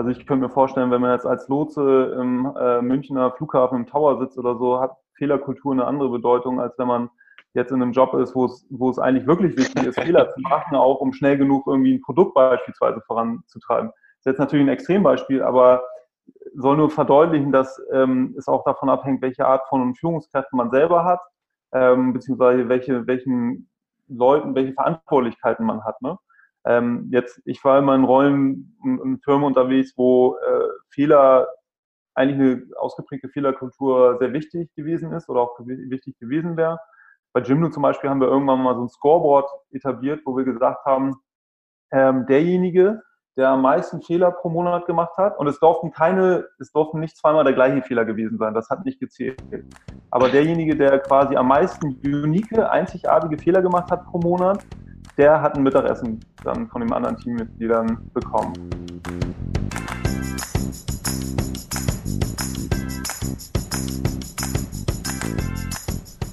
Also ich könnte mir vorstellen, wenn man jetzt als Lotse im äh, Münchner Flughafen im Tower sitzt oder so, hat Fehlerkultur eine andere Bedeutung, als wenn man jetzt in einem Job ist, wo es, wo es eigentlich wirklich wichtig ist, Fehler zu machen, auch um schnell genug irgendwie ein Produkt beispielsweise voranzutreiben. Das ist jetzt natürlich ein Extrembeispiel, aber soll nur verdeutlichen, dass ähm, es auch davon abhängt, welche Art von Führungskräften man selber hat, ähm, beziehungsweise welche, welchen Leuten, welche Verantwortlichkeiten man hat. Ne? Ähm, jetzt, ich war immer in Rollen in Firmen unterwegs, wo äh, Fehler, eigentlich eine ausgeprägte Fehlerkultur sehr wichtig gewesen ist oder auch wichtig gewesen wäre. Bei Jimdo zum Beispiel haben wir irgendwann mal so ein Scoreboard etabliert, wo wir gesagt haben, ähm, derjenige, der am meisten Fehler pro Monat gemacht hat. Und es durften keine, es durften nicht zweimal der gleiche Fehler gewesen sein. Das hat nicht gezählt. Aber derjenige, der quasi am meisten unique, einzigartige Fehler gemacht hat pro Monat, der hat ein Mittagessen dann von den anderen Teammitgliedern bekommen.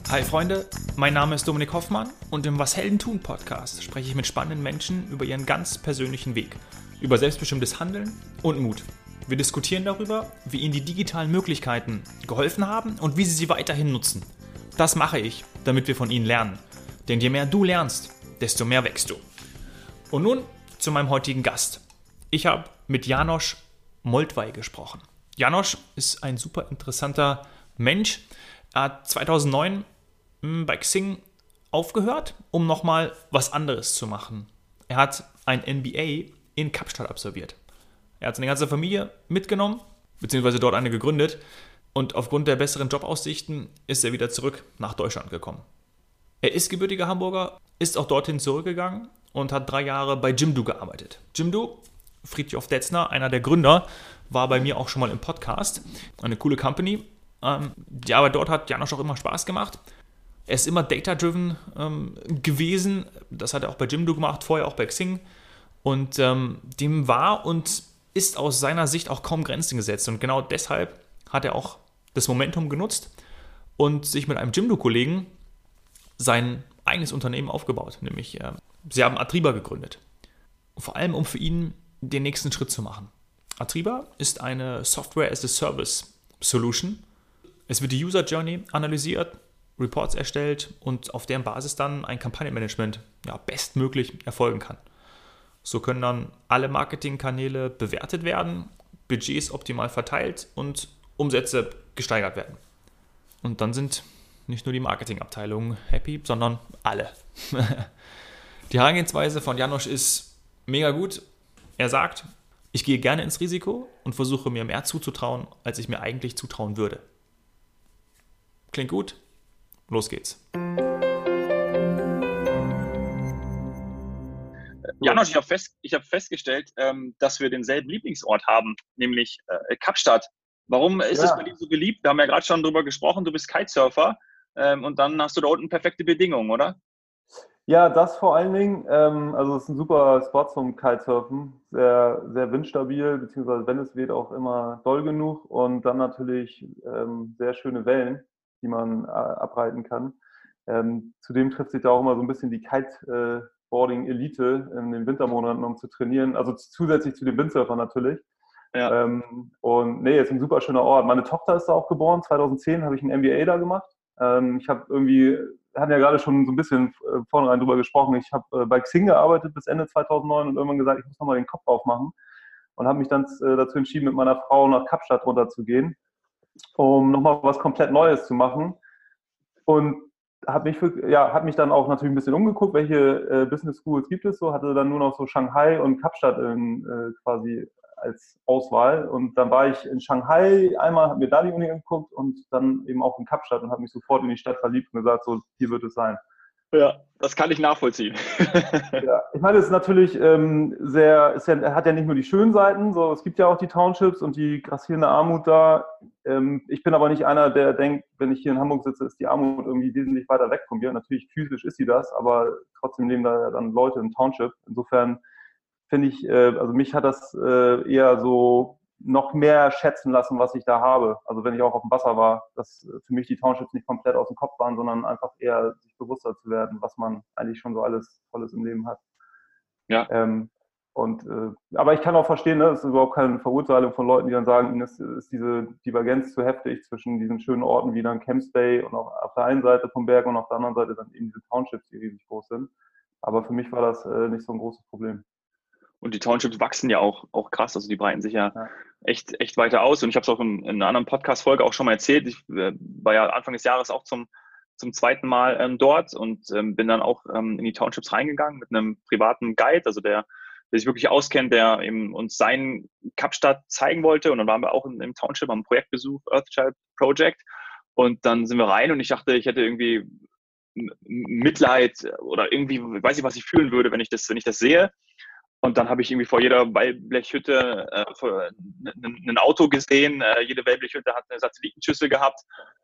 Hi Freunde, mein Name ist Dominik Hoffmann und im Was Helden tun Podcast spreche ich mit spannenden Menschen über ihren ganz persönlichen Weg, über selbstbestimmtes Handeln und Mut. Wir diskutieren darüber, wie ihnen die digitalen Möglichkeiten geholfen haben und wie sie sie weiterhin nutzen. Das mache ich, damit wir von ihnen lernen. Denn je mehr du lernst, desto mehr wächst du. Und nun zu meinem heutigen Gast. Ich habe mit Janosch Moldwey gesprochen. Janosch ist ein super interessanter Mensch. Er hat 2009 hm, bei Xing aufgehört, um nochmal was anderes zu machen. Er hat ein MBA in Kapstadt absolviert. Er hat seine ganze Familie mitgenommen, beziehungsweise dort eine gegründet. Und aufgrund der besseren Jobaussichten ist er wieder zurück nach Deutschland gekommen. Er ist gebürtiger Hamburger, ist auch dorthin zurückgegangen und hat drei Jahre bei Jimdo gearbeitet. Jimdo, Friedhof Detzner, einer der Gründer, war bei mir auch schon mal im Podcast. Eine coole Company. Ähm, die Arbeit dort hat Janosch auch immer Spaß gemacht. Er ist immer data-driven ähm, gewesen. Das hat er auch bei Jimdo gemacht, vorher auch bei Xing. Und ähm, dem war und ist aus seiner Sicht auch kaum Grenzen gesetzt. Und genau deshalb hat er auch das Momentum genutzt und sich mit einem Jimdo-Kollegen sein eigenes Unternehmen aufgebaut, nämlich äh, sie haben Atriba gegründet. Vor allem, um für ihn den nächsten Schritt zu machen. Atriba ist eine Software as a Service Solution. Es wird die User Journey analysiert, Reports erstellt und auf deren Basis dann ein Kampagnenmanagement ja, bestmöglich erfolgen kann. So können dann alle Marketingkanäle bewertet werden, Budgets optimal verteilt und Umsätze gesteigert werden. Und dann sind nicht nur die Marketingabteilung happy, sondern alle. die Herangehensweise von Janosch ist mega gut. Er sagt, ich gehe gerne ins Risiko und versuche mir mehr zuzutrauen, als ich mir eigentlich zutrauen würde. Klingt gut? Los geht's. Janosch, ich habe fest, hab festgestellt, ähm, dass wir denselben Lieblingsort haben, nämlich äh, Kapstadt. Warum ist es bei dir so beliebt? Wir haben ja gerade schon darüber gesprochen, du bist Kitesurfer ähm, und dann hast du da unten perfekte Bedingungen, oder? Ja, das vor allen Dingen. Ähm, also es ist ein super Spot zum Kitesurfen. Sehr, sehr windstabil, beziehungsweise wenn es weht, auch immer doll genug. Und dann natürlich ähm, sehr schöne Wellen, die man äh, abreiten kann. Ähm, zudem trifft sich da auch immer so ein bisschen die Kiteboarding-Elite in den Wintermonaten, um zu trainieren. Also zusätzlich zu den Windsurfern natürlich. Ja. Ähm, und nee, ist ein super schöner Ort. Meine Tochter ist da auch geboren. 2010 habe ich ein MBA da gemacht. Ähm, ich habe irgendwie, hatten ja gerade schon so ein bisschen äh, vornherein drüber gesprochen, ich habe äh, bei Xing gearbeitet bis Ende 2009 und irgendwann gesagt, ich muss nochmal den Kopf aufmachen und habe mich dann äh, dazu entschieden, mit meiner Frau nach Kapstadt runterzugehen, um nochmal was komplett Neues zu machen. Und habe mich, für, ja, hab mich dann auch natürlich ein bisschen umgeguckt, welche äh, Business Schools gibt es so, hatte dann nur noch so Shanghai und Kapstadt in, äh, quasi als Auswahl. Und dann war ich in Shanghai einmal, habe mir da die Uni angeguckt und dann eben auch in Kapstadt und habe mich sofort in die Stadt verliebt und gesagt, so, hier wird es sein. Ja, das kann ich nachvollziehen. ja, ich meine, es ist natürlich ähm, sehr, es hat ja nicht nur die schönen Seiten, so, es gibt ja auch die Townships und die grassierende Armut da. Ähm, ich bin aber nicht einer, der denkt, wenn ich hier in Hamburg sitze, ist die Armut irgendwie wesentlich weiter weg von mir. Natürlich physisch ist sie das, aber trotzdem leben da dann Leute im Township. Insofern finde ich, äh, also mich hat das äh, eher so noch mehr schätzen lassen, was ich da habe. Also wenn ich auch auf dem Wasser war, dass für mich die Townships nicht komplett aus dem Kopf waren, sondern einfach eher sich bewusster zu werden, was man eigentlich schon so alles Tolles im Leben hat. Ja. Ähm, und, äh, aber ich kann auch verstehen, ne, das ist überhaupt keine Verurteilung von Leuten, die dann sagen, ihnen ist, ist diese Divergenz zu heftig zwischen diesen schönen Orten wie dann Camps Bay und auch auf der einen Seite vom Berg und auf der anderen Seite dann eben diese Townships, die riesig groß sind. Aber für mich war das äh, nicht so ein großes Problem. Und die Townships wachsen ja auch, auch krass, also die breiten sich ja, ja. echt, echt weiter aus. Und ich habe es auch in, in, einer anderen Podcast-Folge auch schon mal erzählt. Ich äh, war ja Anfang des Jahres auch zum, zum zweiten Mal ähm, dort und ähm, bin dann auch ähm, in die Townships reingegangen mit einem privaten Guide, also der, der sich wirklich auskennt, der eben uns seinen Kapstadt zeigen wollte. Und dann waren wir auch in, im Township am Projektbesuch Earthchild Project. Und dann sind wir rein und ich dachte, ich hätte irgendwie Mitleid oder irgendwie, weiß ich, was ich fühlen würde, wenn ich das, wenn ich das sehe. Und dann habe ich irgendwie vor jeder Wellblechhütte äh, ein Auto gesehen. Äh, jede Wellblechhütte hat eine Satellitenschüssel gehabt.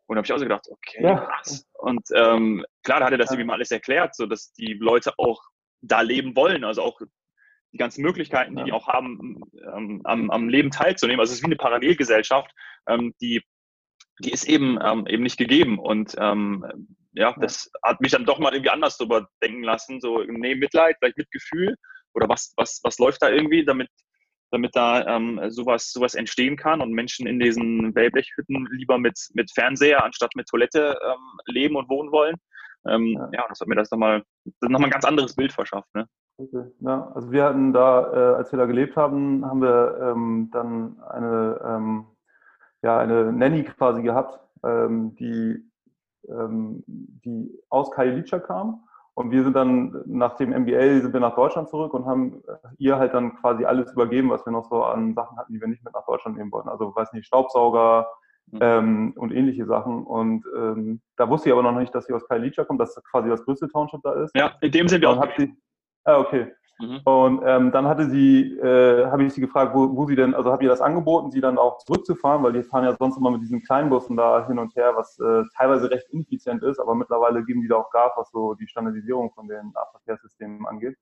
Und habe ich auch so gedacht, okay, ja. krass. Und ähm, klar, da hat er das irgendwie mal alles erklärt, so dass die Leute auch da leben wollen. Also auch die ganzen Möglichkeiten, die ja. die auch haben, ähm, am, am Leben teilzunehmen. Also es ist wie eine Parallelgesellschaft, ähm, die, die ist eben, ähm, eben nicht gegeben. Und ähm, ja, das hat mich dann doch mal irgendwie anders drüber denken lassen. So, nee, Mitleid, vielleicht Mitgefühl oder was, was, was läuft da irgendwie, damit, damit da ähm, sowas, sowas entstehen kann und Menschen in diesen Wellblechhütten lieber mit, mit Fernseher anstatt mit Toilette ähm, leben und wohnen wollen. Ähm, ja. das hat mir das nochmal noch ein ganz anderes Bild verschafft. Ne? Okay. Ja, also wir hatten da, äh, als wir da gelebt haben, haben wir ähm, dann eine, ähm, ja, eine Nanny quasi gehabt, ähm, die, die aus Kajelica kam und wir sind dann nach dem MBA sind wir nach Deutschland zurück und haben ihr halt dann quasi alles übergeben, was wir noch so an Sachen hatten, die wir nicht mit nach Deutschland nehmen wollten. Also weiß nicht, Staubsauger mhm. ähm, und ähnliche Sachen. Und ähm, da wusste ich aber noch nicht, dass sie aus Kailicha kommt, dass quasi das größte Township da ist. Ja, in dem sind wir auch. Sie, ah, okay. Mhm. Und ähm, dann hatte sie, äh, habe ich sie gefragt, wo, wo, sie denn, also habe ihr das angeboten, sie dann auch zurückzufahren, weil die fahren ja sonst immer mit diesen Kleinbussen da hin und her, was äh, teilweise recht ineffizient ist, aber mittlerweile geben die da auch Gas, was so die Standardisierung von den Nahverkehrssystemen angeht.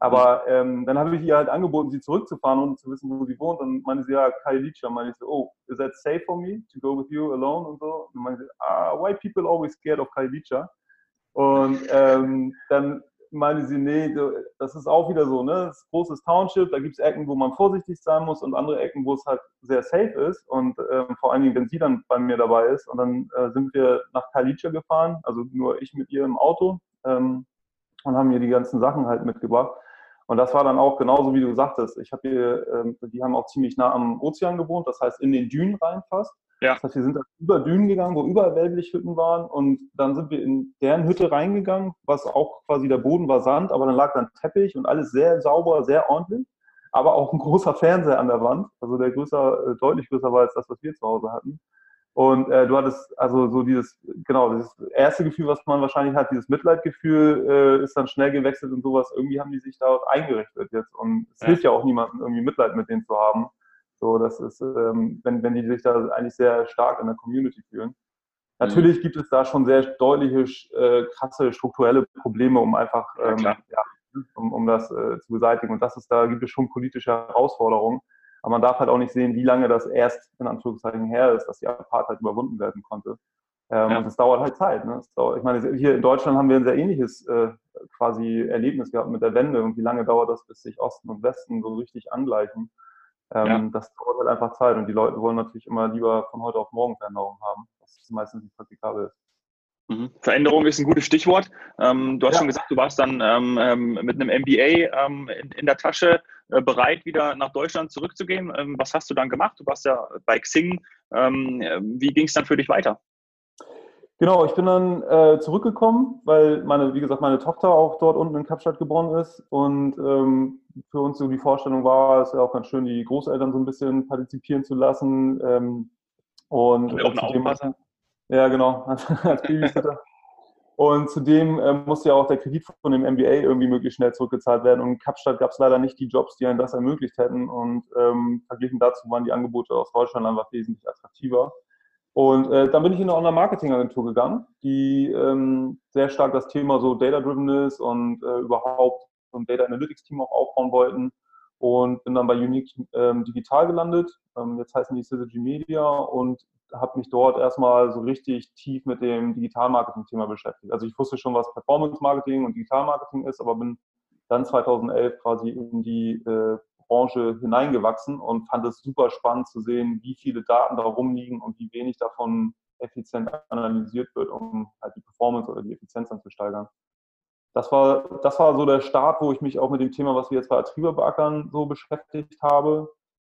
Aber ähm, dann habe ich ihr halt angeboten, sie zurückzufahren und zu wissen, wo sie wohnt. Und meinte sie, ja, Kailicha. Meinte ich so, oh, is that safe for me to go with you alone und so? Und meinte sie, ah, why people always scared of Kailicha? Und ähm, dann meine sie, nee, das ist auch wieder so, ne? Das ist ein großes Township, da gibt es Ecken, wo man vorsichtig sein muss und andere Ecken, wo es halt sehr safe ist. Und ähm, vor allen Dingen, wenn sie dann bei mir dabei ist. Und dann äh, sind wir nach Kalice gefahren, also nur ich mit ihr im Auto ähm, und haben ihr die ganzen Sachen halt mitgebracht. Und das war dann auch genauso, wie du sagtest. Ich habe hier, ähm, die haben auch ziemlich nah am Ozean gewohnt, das heißt in den Dünen rein fast. Ja. Das heißt, wir sind dann über Dünen gegangen, wo überall Wellblichhütten waren und dann sind wir in deren Hütte reingegangen, was auch quasi der Boden war Sand, aber dann lag dann Teppich und alles sehr sauber, sehr ordentlich, aber auch ein großer Fernseher an der Wand, also der größer, äh, deutlich größer war als das, was wir zu Hause hatten. Und äh, du hattest also so dieses, genau, das erste Gefühl, was man wahrscheinlich hat, dieses Mitleidgefühl, äh, ist dann schnell gewechselt und sowas. Irgendwie haben die sich da eingerichtet jetzt. Und es ja. hilft ja auch niemandem, irgendwie Mitleid mit denen zu haben. So, das ist, ähm, wenn, wenn die sich da eigentlich sehr stark in der Community fühlen. Natürlich mhm. gibt es da schon sehr deutliche, äh, krasse strukturelle Probleme, um einfach, ähm, ja, ja, um, um das äh, zu beseitigen. Und das ist, da gibt es schon politische Herausforderungen. Aber man darf halt auch nicht sehen, wie lange das erst in Anführungszeichen her ist, dass die Apartheid überwunden werden konnte. Ähm, ja. Und es dauert halt Zeit. Ne? Dauert, ich meine, hier in Deutschland haben wir ein sehr ähnliches äh, quasi Erlebnis gehabt mit der Wende. Und wie lange dauert das, bis sich Osten und Westen so richtig angleichen? Ähm, ja. Das dauert halt einfach Zeit und die Leute wollen natürlich immer lieber von heute auf morgen Veränderungen haben, was meistens nicht praktikabel ist. Mhm. Veränderung ist ein gutes Stichwort. Ähm, du hast ja. schon gesagt, du warst dann ähm, ähm mit einem MBA ähm, in, in, der Tasche äh, bereit, wieder nach Deutschland zurückzugehen. Ähm, was hast du dann gemacht? Du warst ja bei Xing. wie ging es dann für dich weiter? Genau, ich bin dann äh, zurückgekommen, weil meine, wie gesagt, meine Tochter auch dort unten in Kapstadt geboren ist und ähm, für uns so die Vorstellung war, es wäre auch ganz schön, die Großeltern so ein bisschen partizipieren zu lassen. Ähm, und, und auch Aufpassen. Ja, genau, als Babysitter. und zudem äh, musste ja auch der Kredit von dem MBA irgendwie möglichst schnell zurückgezahlt werden. Und in Kapstadt gab es leider nicht die Jobs, die einen das ermöglicht hätten. Und ähm, verglichen dazu waren die Angebote aus Deutschland einfach wesentlich attraktiver. Und äh, dann bin ich in eine Online-Marketing-Agentur gegangen, die ähm, sehr stark das Thema so Data-Drivenness und äh, überhaupt so ein Data Analytics-Team auch aufbauen wollten. Und bin dann bei Unique ähm, Digital gelandet. Ähm, jetzt heißen die Syzygy Media und habe mich dort erstmal so richtig tief mit dem Digital-Marketing-Thema beschäftigt. Also ich wusste schon, was Performance-Marketing und Digital-Marketing ist, aber bin dann 2011 quasi in die äh, Branche hineingewachsen und fand es super spannend zu sehen, wie viele Daten da rumliegen und wie wenig davon effizient analysiert wird, um halt die Performance oder die Effizienz dann zu steigern. Das war, das war so der Start, wo ich mich auch mit dem Thema, was wir jetzt bei Atriba beackern, so beschäftigt habe.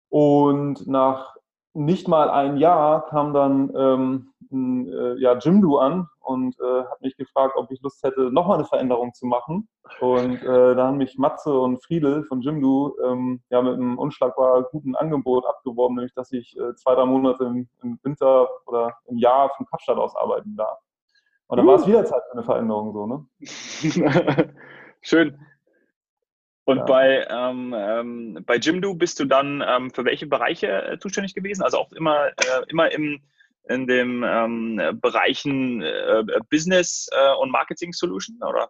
Und nach nicht mal ein Jahr kam dann ähm, äh, ja, Jimdo an und äh, hat mich gefragt, ob ich Lust hätte, nochmal eine Veränderung zu machen. Und äh, da haben mich Matze und Friedel von Jimdo ähm, ja, mit einem unschlagbar guten Angebot abgeworben, nämlich dass ich äh, zwei, drei Monate im, im, Winter oder im Jahr von Kapstadt aus arbeiten darf. Und dann uh. war es wieder Zeit für eine Veränderung so, ne? Schön. Und ja. bei, ähm, ähm, bei Jimdo bist du dann ähm, für welche Bereiche äh, zuständig gewesen? Also auch immer, äh, immer im, in den ähm, Bereichen äh, Business äh, und Marketing Solution, oder?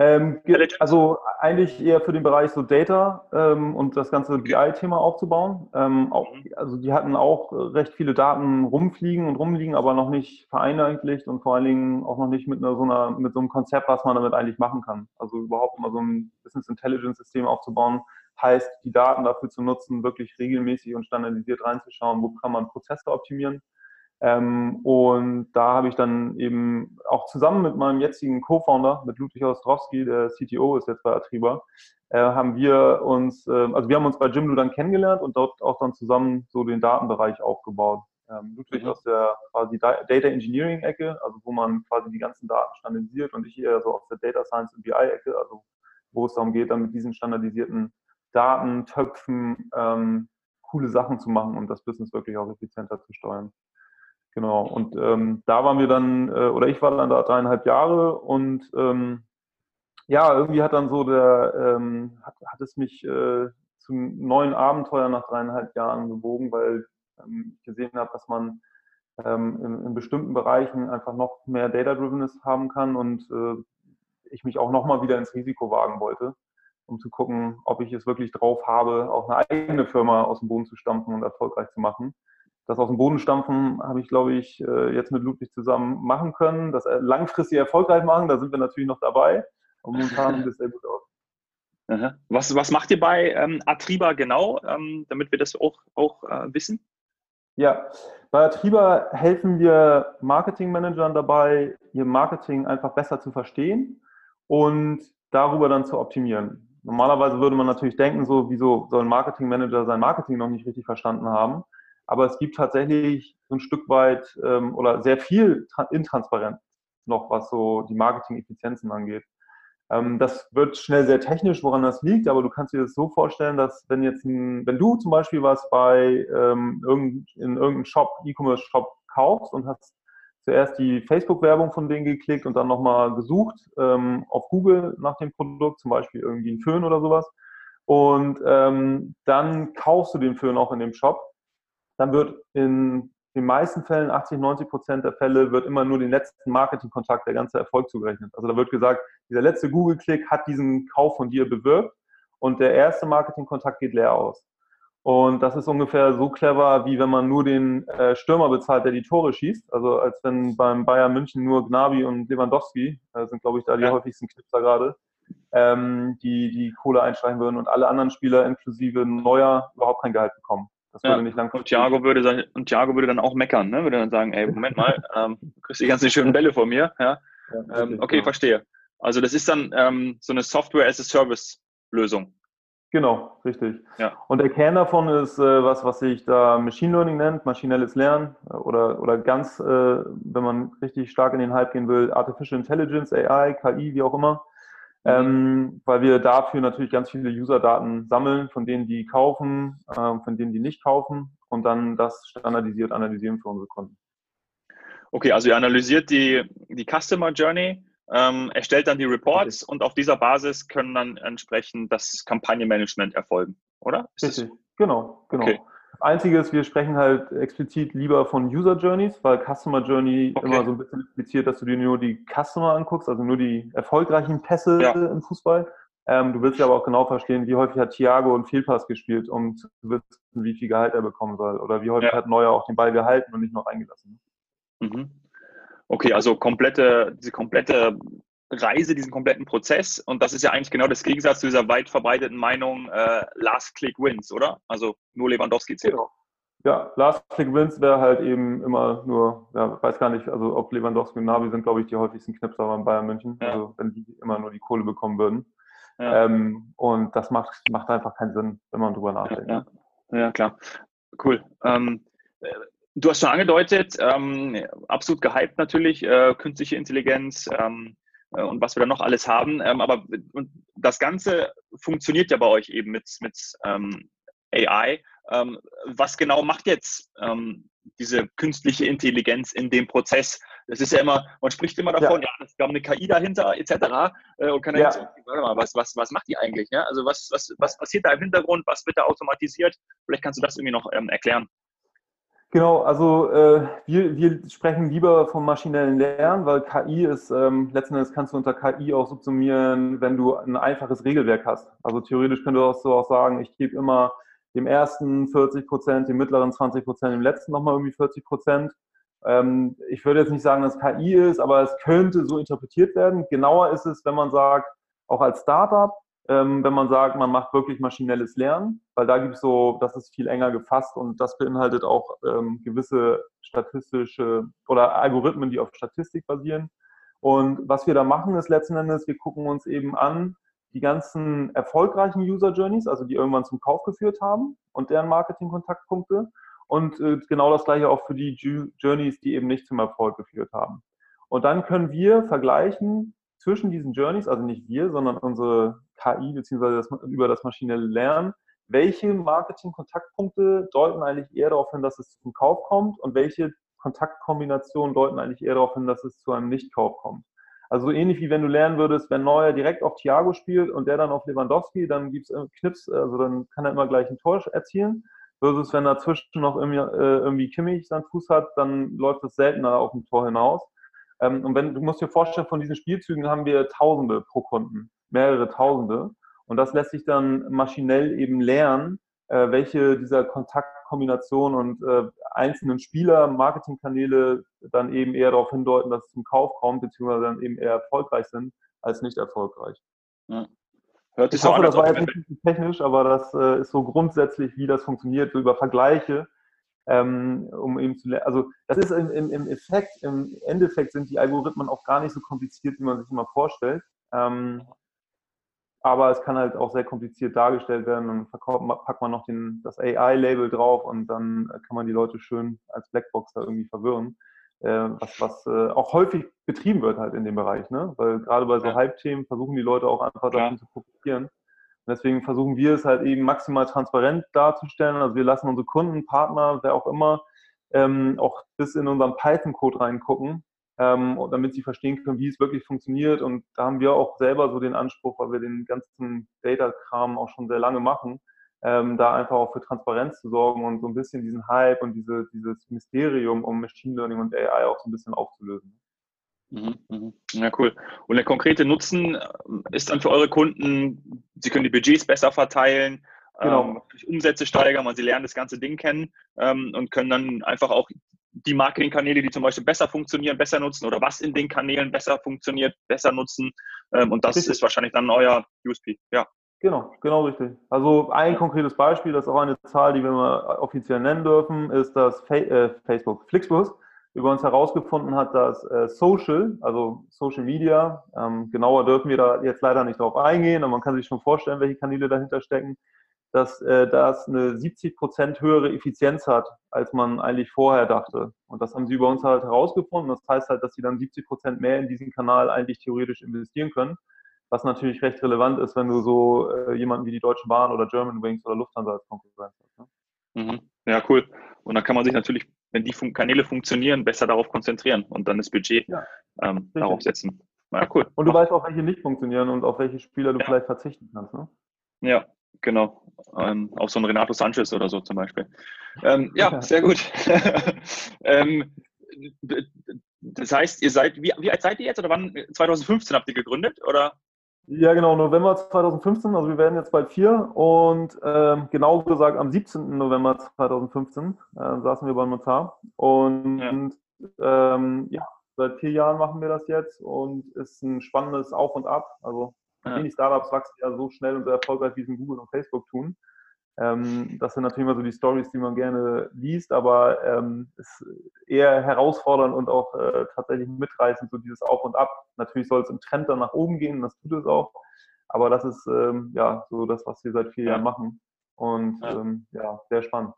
Ähm, also eigentlich eher für den Bereich so Data ähm, und das ganze BI-Thema aufzubauen. Ähm, auch, mhm. also die hatten auch recht viele Daten rumfliegen und rumliegen, aber noch nicht vereinheitlicht und vor allen Dingen auch noch nicht mit einer, so einer, mit so einem Konzept, was man damit eigentlich machen kann. Also überhaupt mal so ein Business Intelligence System aufzubauen, heißt, die Daten dafür zu nutzen, wirklich regelmäßig und standardisiert reinzuschauen, wo kann man Prozesse optimieren ähm, und da habe ich dann eben auch zusammen mit meinem jetzigen Co-Founder, mit Ludwig Ostrowski, der CTO ist jetzt bei Atriba, äh, haben wir uns, äh, also wir haben uns bei Jimdo dann kennengelernt und dort auch dann zusammen so den Datenbereich aufgebaut. Ähm, Ludwig mhm. aus der quasi Data Engineering Ecke, also wo man quasi die ganzen Daten standardisiert und ich eher so aus der Data Science und BI Ecke, also wo es darum geht, dann mit diesen standardisierten Datentöpfen ähm, coole Sachen zu machen und das Business wirklich auch effizienter zu steuern. Genau, und ähm, da waren wir dann, äh, oder ich war dann da dreieinhalb Jahre und ähm, ja, irgendwie hat dann so der, ähm, hat, hat es mich äh, zum neuen Abenteuer nach dreieinhalb Jahren gewogen, weil ähm, ich gesehen habe, dass man ähm, in, in, bestimmten Bereichen einfach noch mehr Data-Drivenness haben kann und äh, ich mich auch nochmal wieder ins Risiko wagen wollte, um zu gucken, ob ich es wirklich drauf habe, auch eine eigene Firma aus dem Boden zu stampfen und erfolgreich zu machen das aus dem Boden stampfen habe ich, glaube ich, äh, jetzt mit Ludwig zusammen machen können. Das langfristig erfolgreich machen, da sind wir natürlich noch dabei. Und momentan sieht es sehr gut aus. Was, was macht ihr bei ähm, Atriba genau, ähm, damit wir das auch, auch äh, wissen? Ja, bei Atriba helfen wir Marketingmanagern dabei, ihr Marketing einfach besser zu verstehen und darüber dann zu optimieren. Normalerweise würde man natürlich denken, so, wieso soll ein Marketingmanager sein Marketing noch nicht richtig verstanden haben? Aber es gibt tatsächlich so ein Stück weit ähm, oder sehr viel Intransparenz noch, was so die Marketing-Effizienzen angeht. Ähm, das wird schnell sehr technisch, woran das liegt, aber du kannst dir das so vorstellen, dass wenn jetzt ein, wenn du zum Beispiel was bei ähm, irgend, in irgendeinem Shop, E-Commerce-Shop kaufst und hast zuerst die Facebook-Werbung von denen geklickt und dann nochmal gesucht ähm, auf Google nach dem Produkt, zum Beispiel irgendwie ein Föhn oder sowas. Und ähm, dann kaufst du den Föhn auch in dem Shop dann wird in den meisten Fällen, 80, 90 Prozent der Fälle, wird immer nur den letzten Marketingkontakt, der ganze Erfolg zugerechnet. Also da wird gesagt, dieser letzte Google-Klick hat diesen Kauf von dir bewirkt und der erste Marketingkontakt geht leer aus. Und das ist ungefähr so clever, wie wenn man nur den äh, Stürmer bezahlt, der die Tore schießt. Also als wenn beim Bayern München nur Gnabi und Lewandowski, äh, sind glaube ich da die ja. häufigsten Knipser gerade, ähm, die die Kohle einstreichen würden und alle anderen Spieler inklusive Neuer überhaupt kein Gehalt bekommen. Das würde ja. nicht lang. Und Thiago würde, sagen, und Thiago würde dann auch meckern, ne? würde dann sagen, ey, Moment mal, ähm, du kriegst die ganzen schönen Bälle von mir. Ja? ja ähm, okay, genau. verstehe. Also das ist dann ähm, so eine Software-as-a-Service-Lösung. Genau, richtig. Ja. Und der Kern davon ist äh, was, was sich da Machine Learning nennt, maschinelles Lernen äh, oder, oder ganz, äh, wenn man richtig stark in den Hype gehen will, Artificial Intelligence, AI, KI, wie auch immer. Mhm. ähm, weil wir dafür natürlich ganz viele User-Daten sammeln, von denen die kaufen, äh, von denen die nicht kaufen und dann das standardisiert analysieren für unsere Kunden. Okay, also ihr analysiert die, die Customer Journey, ähm, erstellt dann die Reports okay. und auf dieser Basis können dann entsprechend das Kampagnenmanagement erfolgen, oder? Ist Richtig, genau, genau. Okay. Einzige ist, wir sprechen halt explizit lieber von User Journeys, weil Customer Journey okay. immer so ein bisschen impliziert, dass du dir nur die Customer anguckst, also nur die erfolgreichen Pässe ja. im Fußball. Ähm, du willst ja aber auch genau verstehen, wie häufig hat Thiago einen Fehlpass gespielt, um zu wissen, wie viel Gehalt er bekommen soll. Oder wie häufig ja. hat Neuer auch den Ball gehalten und nicht noch eingelassen. Mhm. Okay, also komplette, diese komplette Reise, diesen kompletten Prozess. Und das ist ja eigentlich genau das Gegensatz zu dieser weit verbreiteten Meinung, äh, Last Click wins, oder? Also nur Lewandowski zählt. Genau. Ja, Last Click wins wäre halt eben immer nur, ja, weiß gar nicht, also ob Lewandowski und Navi sind, glaube ich, die häufigsten Knipser beim Bayern München, ja. also wenn die immer nur die Kohle bekommen würden. Ja. Ähm, und das macht, macht einfach keinen Sinn, wenn man drüber nachdenkt. Ja, ja. klar. Cool. Ähm, du hast schon angedeutet, ähm, absolut gehypt natürlich, äh, künstliche Intelligenz, ähm, äh, und was wir da noch alles haben. Ähm, aber das Ganze funktioniert ja bei euch eben mit, mit ähm, AI. Ähm, was genau macht jetzt ähm, diese künstliche Intelligenz in dem Prozess? Das ist ja immer, man spricht immer davon, ja, ja es gab eine KI dahinter, etc. Äh, und kann ja. jetzt, warte mal, was, was, was macht die eigentlich? Ja? Also was, was, was passiert da im Hintergrund? Was wird da automatisiert? Vielleicht kannst du das irgendwie noch ähm, erklären. Genau, also äh, wir, wir sprechen lieber vom maschinellen Lernen, weil KI ist, ähm, letzten Endes kannst du unter KI auch subsumieren, wenn du ein einfaches Regelwerk hast. Also theoretisch könntest du auch sagen, ich gebe immer dem ersten 40 Prozent, dem mittleren 20 Prozent, dem letzten nochmal irgendwie 40 Prozent. Ähm, ich würde jetzt nicht sagen, dass KI ist, aber es könnte so interpretiert werden. Genauer ist es, wenn man sagt, auch als Startup, ähm, wenn man sagt, man macht wirklich maschinelles Lernen, weil da gibt es so, das ist viel enger gefasst und das beinhaltet auch ähm, gewisse statistische oder Algorithmen, die auf Statistik basieren. Und was wir da machen, ist letzten Endes, wir gucken uns eben an, die ganzen erfolgreichen User Journeys, also die irgendwann zum Kauf geführt haben und deren Marketing-Kontaktpunkte. Und äh, genau das gleiche auch für die Journeys, die eben nicht zum Erfolg geführt haben. Und dann können wir vergleichen zwischen diesen Journeys, also nicht wir, sondern unsere KI beziehungsweise über das maschinelle Lernen, welche Marketing-Kontaktpunkte deuten eigentlich eher darauf hin, dass es zum Kauf kommt und welche Kontaktkombinationen deuten eigentlich eher darauf hin, dass es zu einem Nichtkauf kommt. Also so ähnlich wie wenn du lernen würdest, wenn Neuer direkt auf Thiago spielt und der dann auf Lewandowski, dann gibt es Knips, also dann kann er immer gleich ein Tor erzielen. Versus wenn dazwischen noch irgendwie, äh, irgendwie Kimmich seinen Fuß hat, dann läuft es seltener auf ein Tor hinaus. Ähm, und wenn du musst dir vorstellen, von diesen Spielzügen haben wir Tausende pro Kunden mehrere Tausende. Und das lässt sich dann maschinell eben lernen, äh, welche dieser Kontaktkombinationen und äh, einzelnen Spieler, Marketingkanäle dann eben eher darauf hindeuten, dass es zum Kauf kommt, beziehungsweise dann eben eher erfolgreich sind als nicht erfolgreich. Ja. Hört sich ich hoffe, das war jetzt nicht technisch, aber das äh, ist so grundsätzlich, wie das funktioniert, so über Vergleiche, ähm, um eben zu lernen. Also das ist im, im, im, Effekt, im Endeffekt sind die Algorithmen auch gar nicht so kompliziert, wie man sich immer vorstellt. Ähm, aber es kann halt auch sehr kompliziert dargestellt werden und packt man noch den, das AI-Label drauf und dann kann man die Leute schön als Blackbox da irgendwie verwirren. Äh, was, was äh, auch häufig betrieben wird halt in dem Bereich, ne? Weil gerade bei so ja. Hype-Themen versuchen die Leute auch einfach davon ja. zu profitieren. Und deswegen versuchen wir es halt eben maximal transparent darzustellen. Also wir lassen unsere Kunden, Partner, wer auch immer, ähm, auch bis in unseren Python-Code reingucken ähm, damit sie verstehen können, wie es wirklich funktioniert. Und da haben wir auch selber so den Anspruch, weil wir den ganzen Data-Kram auch schon sehr lange machen, ähm, da einfach auch für Transparenz zu sorgen und so ein bisschen diesen Hype und diese, dieses Mysterium um Machine Learning und AI auch so ein bisschen aufzulösen. Mhm, mhm. Ja, cool. Und der konkrete Nutzen äh, ist dann für eure Kunden, sie können die Budgets besser verteilen, genau. ähm, Umsätze steigern, weil sie lernen das ganze Ding kennen ähm, und können dann einfach auch die Marketingkanäle, die zum Beispiel besser funktionieren, besser nutzen oder was in den Kanälen besser funktioniert, besser nutzen. Ähm, und das richtig. ist wahrscheinlich dann euer USP. Ja. Genau, genau richtig. Also ein konkretes Beispiel, das ist auch eine Zahl, die wir mal offiziell nennen dürfen, ist, dass äh, Facebook, Flixbus, über uns herausgefunden hat, dass äh, Social, also Social Media, ähm, genauer dürfen wir da jetzt leider nicht drauf eingehen, aber man kann sich schon vorstellen, welche Kanäle dahinter stecken, dass äh, das eine 70 Prozent höhere Effizienz hat, als man eigentlich vorher dachte. Und das haben sie über uns halt herausgefunden. Das heißt halt, dass sie dann 70 Prozent mehr in diesen Kanal eigentlich theoretisch investieren können, was natürlich recht relevant ist, wenn du so äh, jemanden wie die Deutsche Bahn oder German Wings oder Lufthansa als Konkurrenz hast. Ne? Mhm. Ja, cool. Und dann kann man sich natürlich, wenn die Fun Kanäle funktionieren, besser darauf konzentrieren und dann das Budget ja, ähm, darauf setzen. Ja, cool. Und du weißt auch, welche nicht funktionieren und auf welche Spieler du ja. vielleicht verzichten kannst. Ne? Ja, Genau, ähm, auf so einen Renato Sanchez oder so zum Beispiel. Ähm, ja, sehr gut. ähm, das heißt, ihr seid, wie, wie alt seid ihr jetzt oder wann? 2015 habt ihr gegründet oder? Ja, genau, November 2015, also wir werden jetzt bald vier und ähm, genau gesagt am 17. November 2015 äh, saßen wir beim Notar und ja. Ähm, ja, Seit vier Jahren machen wir das jetzt und ist ein spannendes Auf und Ab. Also ja. wenig Startups wachsen ja so schnell und so erfolgreich, wie es in Google und Facebook tun. Ähm, das sind natürlich immer so die Stories, die man gerne liest, aber ähm, ist eher herausfordernd und auch äh, tatsächlich mitreißend, so dieses Auf und Ab. Natürlich soll es im Trend dann nach oben gehen, das tut es auch. Aber das ist ähm, ja so das, was wir seit vier ja. Jahren machen. Und ja, ähm, ja sehr spannend.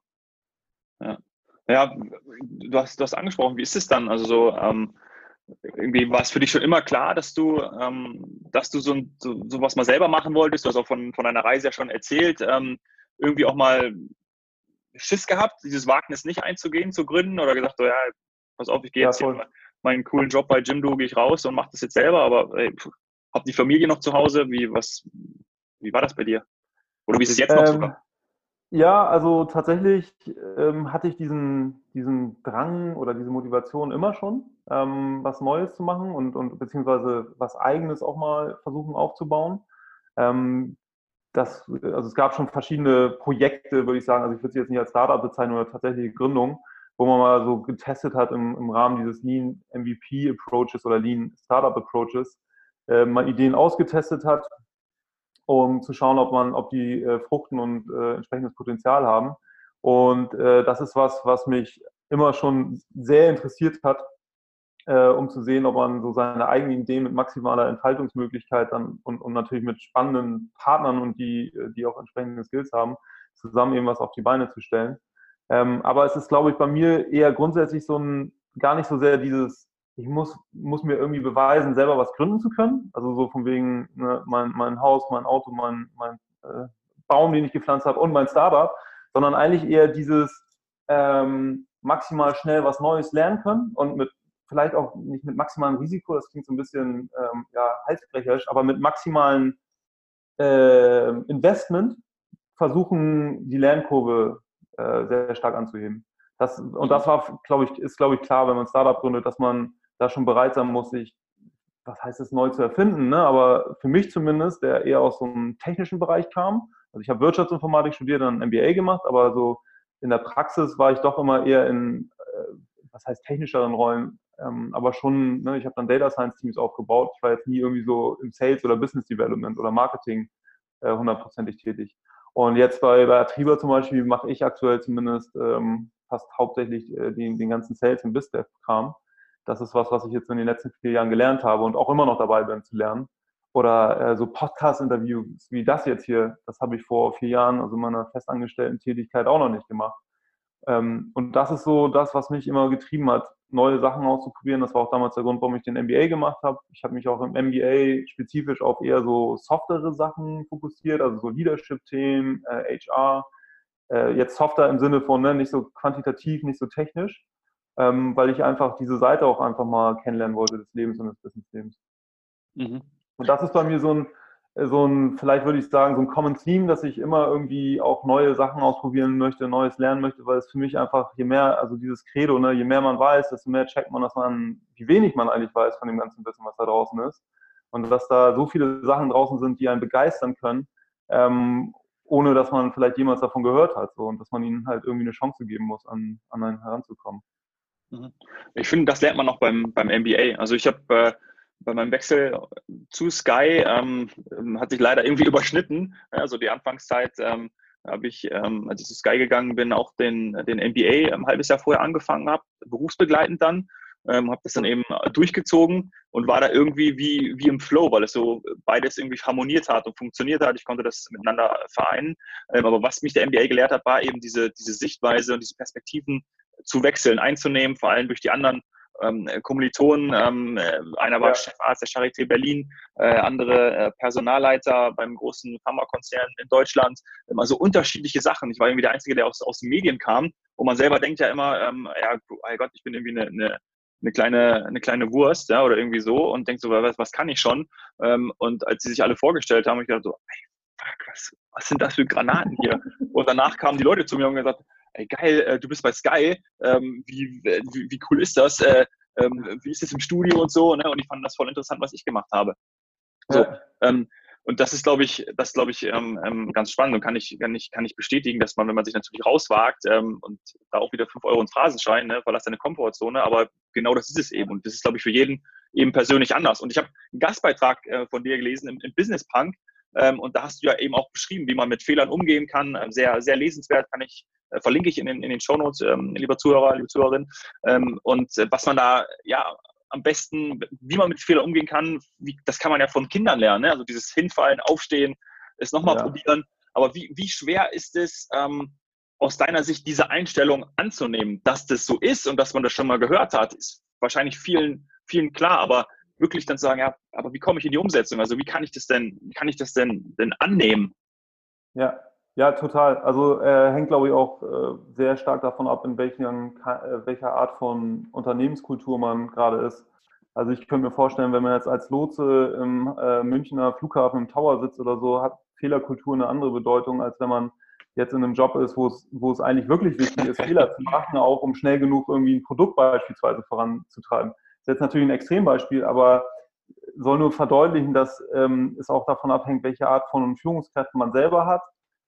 Ja. ja, du hast, du hast angesprochen, wie ist es dann? Also so, ähm, irgendwie war es für dich schon immer klar, dass du, ähm, dass du so, so, so was mal selber machen wolltest. Du hast auch von, von deiner Reise ja schon erzählt. Ähm, irgendwie auch mal Schiss gehabt, dieses Wagnis nicht einzugehen, zu gründen oder gesagt, so, ja, pass auf, ich gehe jetzt ja, hier meinen coolen Job bei Jimdo, gehe ich raus und mache das jetzt selber, aber ey, hab die Familie noch zu Hause? Wie, was, wie war das bei dir? Oder wie ist es jetzt noch ähm, sogar? Ja, also tatsächlich ähm, hatte ich diesen, diesen Drang oder diese Motivation immer schon, ähm, was Neues zu machen und, und beziehungsweise was Eigenes auch mal versuchen aufzubauen. Ähm, das, also es gab schon verschiedene Projekte, würde ich sagen, also ich würde sie jetzt nicht als Startup bezeichnen oder tatsächliche Gründung, wo man mal so getestet hat im, im Rahmen dieses Lean MVP Approaches oder Lean Startup Approaches, äh, mal Ideen ausgetestet hat, um zu schauen, ob man, ob die äh, fruchten und äh, entsprechendes Potenzial haben. Und äh, das ist was, was mich immer schon sehr interessiert hat, äh, um zu sehen, ob man so seine eigenen Ideen mit maximaler Entfaltungsmöglichkeit dann und, und natürlich mit spannenden Partnern und die, die auch entsprechende Skills haben, zusammen eben was auf die Beine zu stellen. Ähm, aber es ist, glaube ich, bei mir eher grundsätzlich so ein, gar nicht so sehr dieses, ich muss, muss mir irgendwie beweisen, selber was gründen zu können. Also so von wegen ne, mein, mein Haus, mein Auto, mein, mein äh, Baum, den ich gepflanzt habe und mein Startup, sondern eigentlich eher dieses ähm, maximal schnell was Neues lernen können und mit vielleicht auch nicht mit maximalem Risiko, das klingt so ein bisschen ähm, ja, halsbrecherisch, aber mit maximalen äh, Investment versuchen, die Lernkurve äh, sehr stark anzuheben. Das, und das war, glaube ich, ist, glaube ich, klar, wenn man ein Startup gründet, dass man da schon bereit sein muss, sich, was heißt es, neu zu erfinden, ne? aber für mich zumindest, der eher aus so einem technischen Bereich kam. Also ich habe Wirtschaftsinformatik studiert, dann MBA gemacht, aber so in der Praxis war ich doch immer eher in, äh, was heißt technischeren Rollen, ähm, aber schon, ne, ich habe dann Data Science Teams aufgebaut. Ich war jetzt nie irgendwie so im Sales oder Business Development oder Marketing äh, hundertprozentig tätig. Und jetzt bei, bei Atriba zum Beispiel mache ich aktuell zumindest ähm, fast hauptsächlich äh, den, den ganzen Sales- und BizDev-Kram das ist was, was ich jetzt in den letzten vier Jahren gelernt habe und auch immer noch dabei bin zu lernen. Oder äh, so Podcast-Interviews wie das jetzt hier, das habe ich vor vier Jahren, also meiner festangestellten Tätigkeit, auch noch nicht gemacht. Ähm, und das ist so das, was mich immer getrieben hat, neue Sachen auszuprobieren. Das war auch damals der Grund, warum ich den MBA gemacht habe. Ich habe mich auch im MBA spezifisch auf eher so softere Sachen fokussiert, also so Leadership-Themen, äh, HR. Äh, jetzt softer im Sinne von ne, nicht so quantitativ, nicht so technisch ähm, weil ich einfach diese Seite auch einfach mal kennenlernen wollte des Lebens und des Businesslebens. Mhm. Und das ist bei mir so ein, so ein, vielleicht würde ich sagen, so ein Common Theme, dass ich immer irgendwie auch neue Sachen ausprobieren möchte, Neues lernen möchte, weil es für mich einfach, je mehr, also dieses Credo, ne, je mehr man weiß, desto mehr checkt man, dass man, wie wenig man eigentlich weiß von dem ganzen Wissen, was da draußen ist. Und dass da so viele Sachen draußen sind, die einen begeistern können, ähm, ohne dass man vielleicht jemals davon gehört hat. So, und dass man ihnen halt irgendwie eine Chance geben muss, an, an einen heranzukommen. Mhm. Ich finde, das lernt man noch beim, beim MBA. Also ich habe äh, bei meinem Wechsel zu Sky ähm, hat sich leider irgendwie überschnitten. Also die Anfangszeit ähm, habe ich, ähm, als ich zu Sky gegangen bin, auch den, den MBA ein halbes Jahr vorher angefangen habe, berufsbegleitend dann. Ähm, habe das dann eben durchgezogen und war da irgendwie wie, wie im Flow, weil es so beides irgendwie harmoniert hat und funktioniert hat. Ich konnte das miteinander vereinen. Ähm, aber was mich der MBA gelehrt hat, war eben diese, diese Sichtweise und diese Perspektiven zu wechseln, einzunehmen, vor allem durch die anderen ähm, Kommilitonen. Ähm, äh, einer war ja. Chefarzt der Charité Berlin, äh, andere äh, Personalleiter beim großen Pharmakonzern in Deutschland. Ähm, also unterschiedliche Sachen. Ich war irgendwie der Einzige, der aus, aus den Medien kam, wo man selber denkt ja immer, ähm, ja, oh Gott, ich bin irgendwie eine, eine eine kleine, eine kleine Wurst, ja, oder irgendwie so und denkt so, was, was kann ich schon? Ähm, und als sie sich alle vorgestellt haben, ich dachte so, ey, fuck, was, was sind das für Granaten hier? Und danach kamen die Leute zu mir und gesagt, ey geil, äh, du bist bei Sky, ähm, wie, wie, wie, cool ist das? Äh, ähm, wie ist es im Studio und so? Ne? Und ich fand das voll interessant, was ich gemacht habe. So, ähm, und das ist, glaube ich, das glaube ich ähm, ähm, ganz spannend und kann ich, kann, ich, kann ich bestätigen, dass man, wenn man sich natürlich rauswagt ähm, und da auch wieder fünf Euro ins Phrasenschein, ne, verlass deine Komfortzone, aber genau das ist es eben. Und das ist, glaube ich, für jeden eben persönlich anders. Und ich habe einen Gastbeitrag äh, von dir gelesen im, im Business Punk. Ähm, und da hast du ja eben auch beschrieben, wie man mit Fehlern umgehen kann. Äh, sehr, sehr lesenswert, kann ich, äh, verlinke ich in den, in den Shownotes, ähm, lieber Zuhörer, liebe Zuhörerin. Ähm, und äh, was man da ja am besten, wie man mit Fehlern umgehen kann, wie, das kann man ja von Kindern lernen. Ne? Also dieses Hinfallen, Aufstehen, es nochmal ja. probieren. Aber wie, wie schwer ist es, ähm, aus deiner Sicht diese Einstellung anzunehmen, dass das so ist und dass man das schon mal gehört hat, ist wahrscheinlich vielen, vielen klar, aber wirklich dann sagen, ja, aber wie komme ich in die Umsetzung? Also wie kann ich das denn, wie kann ich das denn, denn annehmen? Ja, ja, total. Also äh, hängt, glaube ich, auch äh, sehr stark davon ab, in welchen, äh, welcher Art von Unternehmenskultur man gerade ist. Also ich könnte mir vorstellen, wenn man jetzt als Lotse im äh, Münchner Flughafen im Tower sitzt oder so, hat Fehlerkultur eine andere Bedeutung, als wenn man jetzt in einem Job ist, wo es, wo es eigentlich wirklich wichtig ist, Fehler zu machen, auch um schnell genug irgendwie ein Produkt beispielsweise voranzutreiben. Ist jetzt natürlich ein Extrembeispiel, aber soll nur verdeutlichen, dass ähm, es auch davon abhängt, welche Art von Führungskräften man selber hat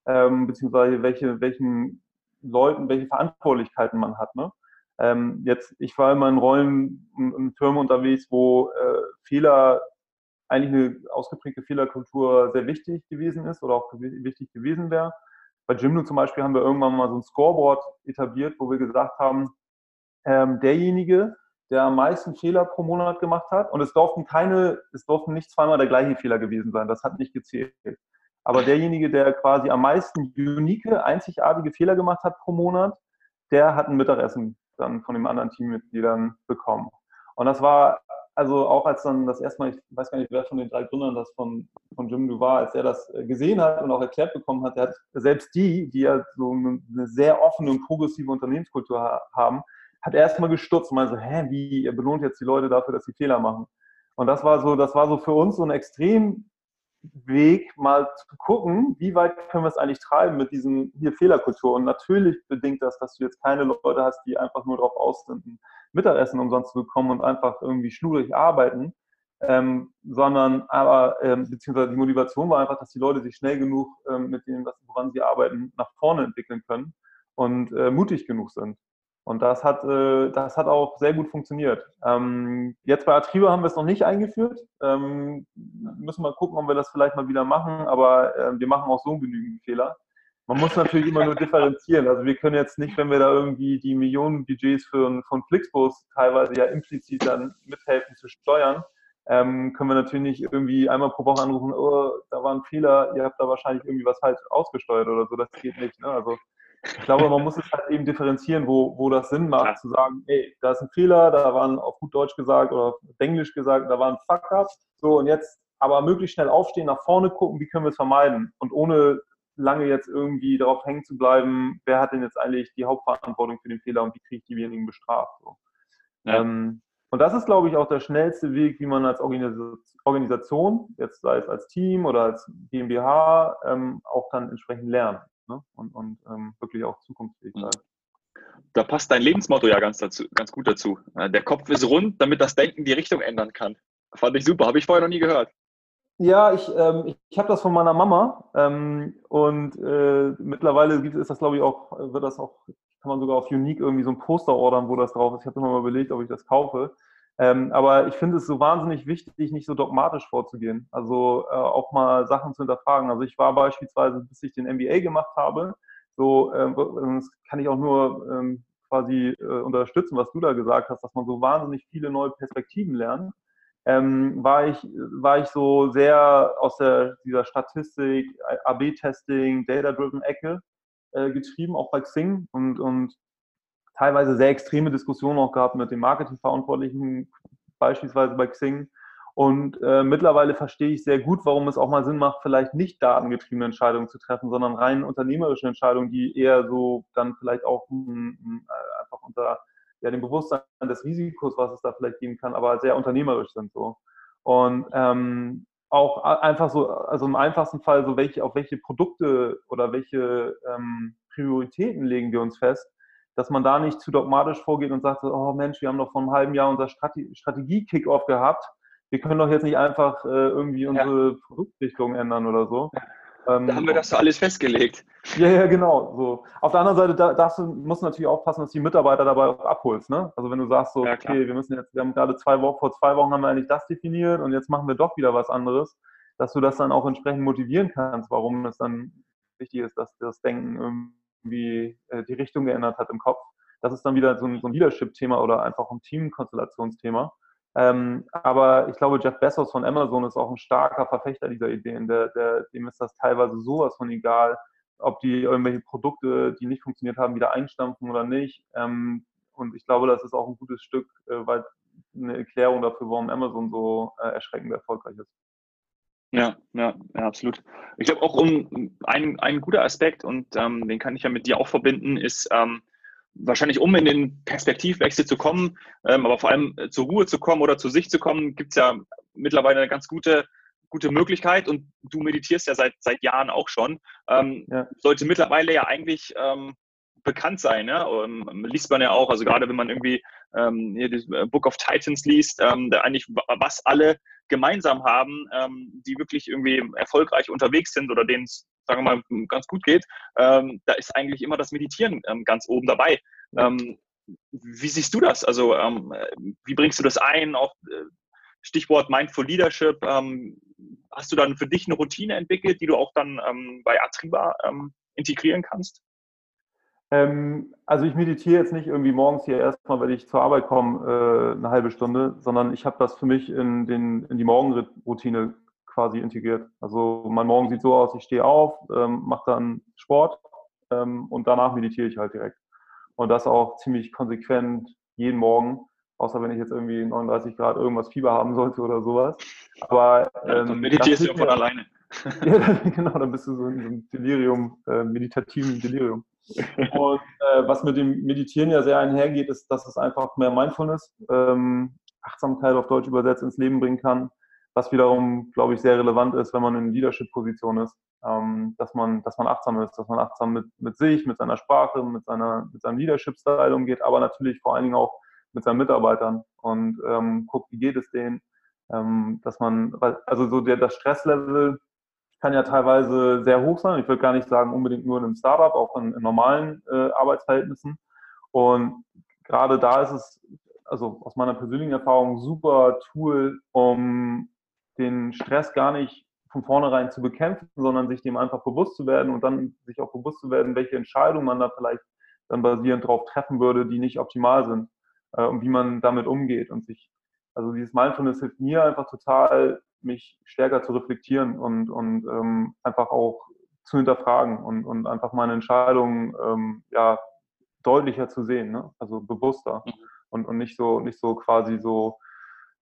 ähm, beziehungsweise welche, welchen Leuten, welche Verantwortlichkeiten man hat. Ne? Ähm, jetzt, ich war immer in Rollen in, in Firmen unterwegs, wo äh, Fehler, eigentlich eine ausgeprägte Fehlerkultur sehr wichtig gewesen ist oder auch wichtig gewesen wäre. Bei Jimdo zum Beispiel haben wir irgendwann mal so ein Scoreboard etabliert, wo wir gesagt haben, ähm, derjenige, der am meisten Fehler pro Monat gemacht hat, und es durften keine, es durften nicht zweimal der gleiche Fehler gewesen sein, das hat nicht gezählt. Aber derjenige, der quasi am meisten unique, einzigartige Fehler gemacht hat pro Monat, der hat ein Mittagessen dann von den anderen Teammitgliedern bekommen. Und das war also auch als dann das erste Mal, ich weiß gar nicht, wer von den drei Gründern das von, von Jim Du war, als er das äh, gesehen hat und auch erklärt bekommen hat, der hat selbst die, die ja so eine, sehr offene und progressive Unternehmenskultur haben, hat erstmal gestutzt und meinte so, hä, wie, ihr belohnt jetzt die Leute dafür, dass sie Fehler machen. Und das war so, das war so für uns so ein extrem Weg, mal zu gucken, wie weit können wir es eigentlich treiben mit diesem hier Fehlerkultur. Und natürlich bedingt das, dass du jetzt keine Leute hast, die einfach nur darauf aus sind, ein Mittagessen umsonst zu bekommen und einfach irgendwie schlurig arbeiten, ähm, sondern aber, ähm, beziehungsweise die Motivation war einfach, dass die Leute sich schnell genug ähm, mit dem, woran sie arbeiten, nach vorne entwickeln können und äh, mutig genug sind. Und das hat, äh, das hat auch sehr gut funktioniert. Ähm, jetzt bei Atriba haben wir es noch nicht eingeführt. Ähm, müssen wir gucken, ob wir das vielleicht mal wieder machen, aber äh, wir machen auch so genügend Fehler. Man muss natürlich immer nur differenzieren. Also wir können jetzt nicht, wenn wir da irgendwie die Millionenbudgets für, von Flixbus teilweise ja implizit dann mithelfen zu steuern, ähm, können wir natürlich nicht irgendwie einmal pro Woche anrufen, oh, da war ein Fehler, ihr habt da wahrscheinlich irgendwie was falsch ausgesteuert oder so. Das geht nicht. Ne? Also ich glaube, man muss es halt eben differenzieren, wo, wo das Sinn macht, ja. zu sagen, ey, da ist ein Fehler, da waren auf gut Deutsch gesagt oder auf Englisch gesagt, da war ein Fuck-up. So, und jetzt aber möglichst schnell aufstehen, nach vorne gucken, wie können wir es vermeiden? Und ohne lange jetzt irgendwie darauf hängen zu bleiben, wer hat denn jetzt eigentlich die Hauptverantwortung für den Fehler und wie kriege ich diejenigen bestraft? So. Ja. Ähm, und das ist, glaube ich, auch der schnellste Weg, wie man als Organisation, jetzt sei es als Team oder als GmbH, ähm, auch dann entsprechend lernt ne? und, und ähm, wirklich auch zukunftsfähig sein. Da passt dein Lebensmotto ja ganz, dazu, ganz gut dazu. Der Kopf ist rund, damit das Denken die Richtung ändern kann. Fand ich super, habe ich vorher noch nie gehört. Ja, ich, ähm, ich, ich habe das von meiner Mama ähm, und äh, mittlerweile gibt, ist das, glaube ich, auch, wird das auch, kann man sogar auf Unique irgendwie so ein Poster ordern, wo das drauf ist. Ich habe immer mal überlegt, ob ich das kaufe. Ähm, aber ich finde es so wahnsinnig wichtig, nicht so dogmatisch vorzugehen. Also äh, auch mal Sachen zu hinterfragen. Also ich war beispielsweise, bis ich den MBA gemacht habe, so äh, das kann ich auch nur ähm, quasi äh, unterstützen, was du da gesagt hast, dass man so wahnsinnig viele neue Perspektiven lernt. Ähm, war ich war ich so sehr aus der dieser Statistik, AB-Testing, Data-driven Ecke äh, getrieben, auch bei Xing und und teilweise sehr extreme Diskussionen auch gehabt mit den Marketingverantwortlichen, beispielsweise bei Xing. Und äh, mittlerweile verstehe ich sehr gut, warum es auch mal Sinn macht, vielleicht nicht datengetriebene Entscheidungen zu treffen, sondern rein unternehmerische Entscheidungen, die eher so dann vielleicht auch mh, hm, mh, hm, einfach unter ja, dem Bewusstsein des Risikos, was es da vielleicht geben kann, aber sehr unternehmerisch sind so. Und ähm, auch einfach so, also im einfachsten Fall so, welche, auf welche Produkte oder welche ähm, Prioritäten legen wir uns fest, dass man da nicht zu dogmatisch vorgeht und sagt, oh Mensch, wir haben doch vor einem halben Jahr unser Strategie-Kick-Off gehabt. wir können doch jetzt nicht einfach äh, irgendwie unsere ja. Produktrichtung ändern oder so. Ähm, da haben wir das so alles festgelegt. Ja, ja, genau. So. Auf der anderen Seite da, darfst du, musst du natürlich aufpassen, dass du die Mitarbeiter dabei auch abholst. Ne? Also wenn du sagst, so, ja, okay, wir müssen jetzt, wir haben gerade zwei Wochen, vor zwei Wochen haben wir eigentlich das definiert und jetzt machen wir doch wieder was anderes, dass du das dann auch entsprechend motivieren kannst, warum es dann wichtig ist, dass das Denken irgendwie äh, die Richtung geändert hat im Kopf. Das ist dann wieder so ein, so ein Leadership-Thema oder einfach ein Teamkonstellationsthema. Ähm, aber ich glaube, Jeff Bezos von Amazon ist auch ein starker Verfechter dieser Ideen. Der, der, dem ist das teilweise sowas von egal, ob die irgendwelche Produkte, die nicht funktioniert haben, wieder einstampfen oder nicht. Ähm, und ich glaube, das ist auch ein gutes Stück äh, weil eine Erklärung dafür, warum Amazon so äh, erschreckend erfolgreich ist. Ja, ja, ja, absolut. Ich glaube auch um ein, ein guter Aspekt, und ähm, den kann ich ja mit dir auch verbinden, ist ähm, wahrscheinlich, um in den Perspektivwechsel zu kommen, ähm, aber vor allem äh, zur Ruhe zu kommen oder zu sich zu kommen, gibt es ja mittlerweile eine ganz gute, gute Möglichkeit und du meditierst ja seit, seit Jahren auch schon. Ähm, ja. Sollte mittlerweile ja eigentlich ähm, bekannt sein. Ja? Und, ähm, liest man ja auch, also gerade wenn man irgendwie ähm, hier das äh, Book of Titans liest, ähm, da eigentlich was alle gemeinsam haben, ähm, die wirklich irgendwie erfolgreich unterwegs sind oder denen es, sagen wir mal, ganz gut geht, ähm, da ist eigentlich immer das Meditieren ähm, ganz oben dabei. Ähm, wie siehst du das? Also ähm, wie bringst du das ein? Auch äh, Stichwort Mindful Leadership. Ähm, hast du dann für dich eine Routine entwickelt, die du auch dann bei Atriba integrieren kannst? Ähm, also ich meditiere jetzt nicht irgendwie morgens hier erstmal, wenn ich zur Arbeit komme, äh, eine halbe Stunde, sondern ich habe das für mich in, den, in die Morgenroutine quasi integriert. Also mein Morgen sieht so aus, ich stehe auf, ähm, mache dann Sport ähm, und danach meditiere ich halt direkt. Und das auch ziemlich konsequent jeden Morgen, außer wenn ich jetzt irgendwie 39 Grad irgendwas Fieber haben sollte oder sowas. Aber ähm, dann meditierst du ja von alleine. ja, genau, dann bist du so in so einem Delirium, äh, meditativen Delirium. Und äh, was mit dem Meditieren ja sehr einhergeht, ist, dass es einfach mehr Mindfulness, ähm, Achtsamkeit auf Deutsch übersetzt, ins Leben bringen kann, was wiederum, glaube ich, sehr relevant ist, wenn man in Leadership-Position ist, ähm, dass, man, dass man achtsam ist, dass man achtsam mit, mit sich, mit seiner Sprache, mit, seiner, mit seinem Leadership-Style umgeht, aber natürlich vor allen Dingen auch mit seinen Mitarbeitern und ähm, guckt, wie geht es denen, ähm, dass man, also so der, das Stresslevel kann ja teilweise sehr hoch sein. Ich würde gar nicht sagen unbedingt nur in einem Startup, auch in, in normalen äh, Arbeitsverhältnissen. Und gerade da ist es, also aus meiner persönlichen Erfahrung, super Tool, um den Stress gar nicht von vornherein zu bekämpfen, sondern sich dem einfach bewusst zu werden und dann sich auch bewusst zu werden, welche Entscheidungen man da vielleicht dann basierend darauf treffen würde, die nicht optimal sind äh, und wie man damit umgeht und sich, also dieses Mindfulness hilft mir einfach total, mich stärker zu reflektieren und, und ähm, einfach auch zu hinterfragen und, und einfach meine Entscheidungen ähm, ja, deutlicher zu sehen, ne? also bewusster mhm. und, und nicht so, nicht so quasi so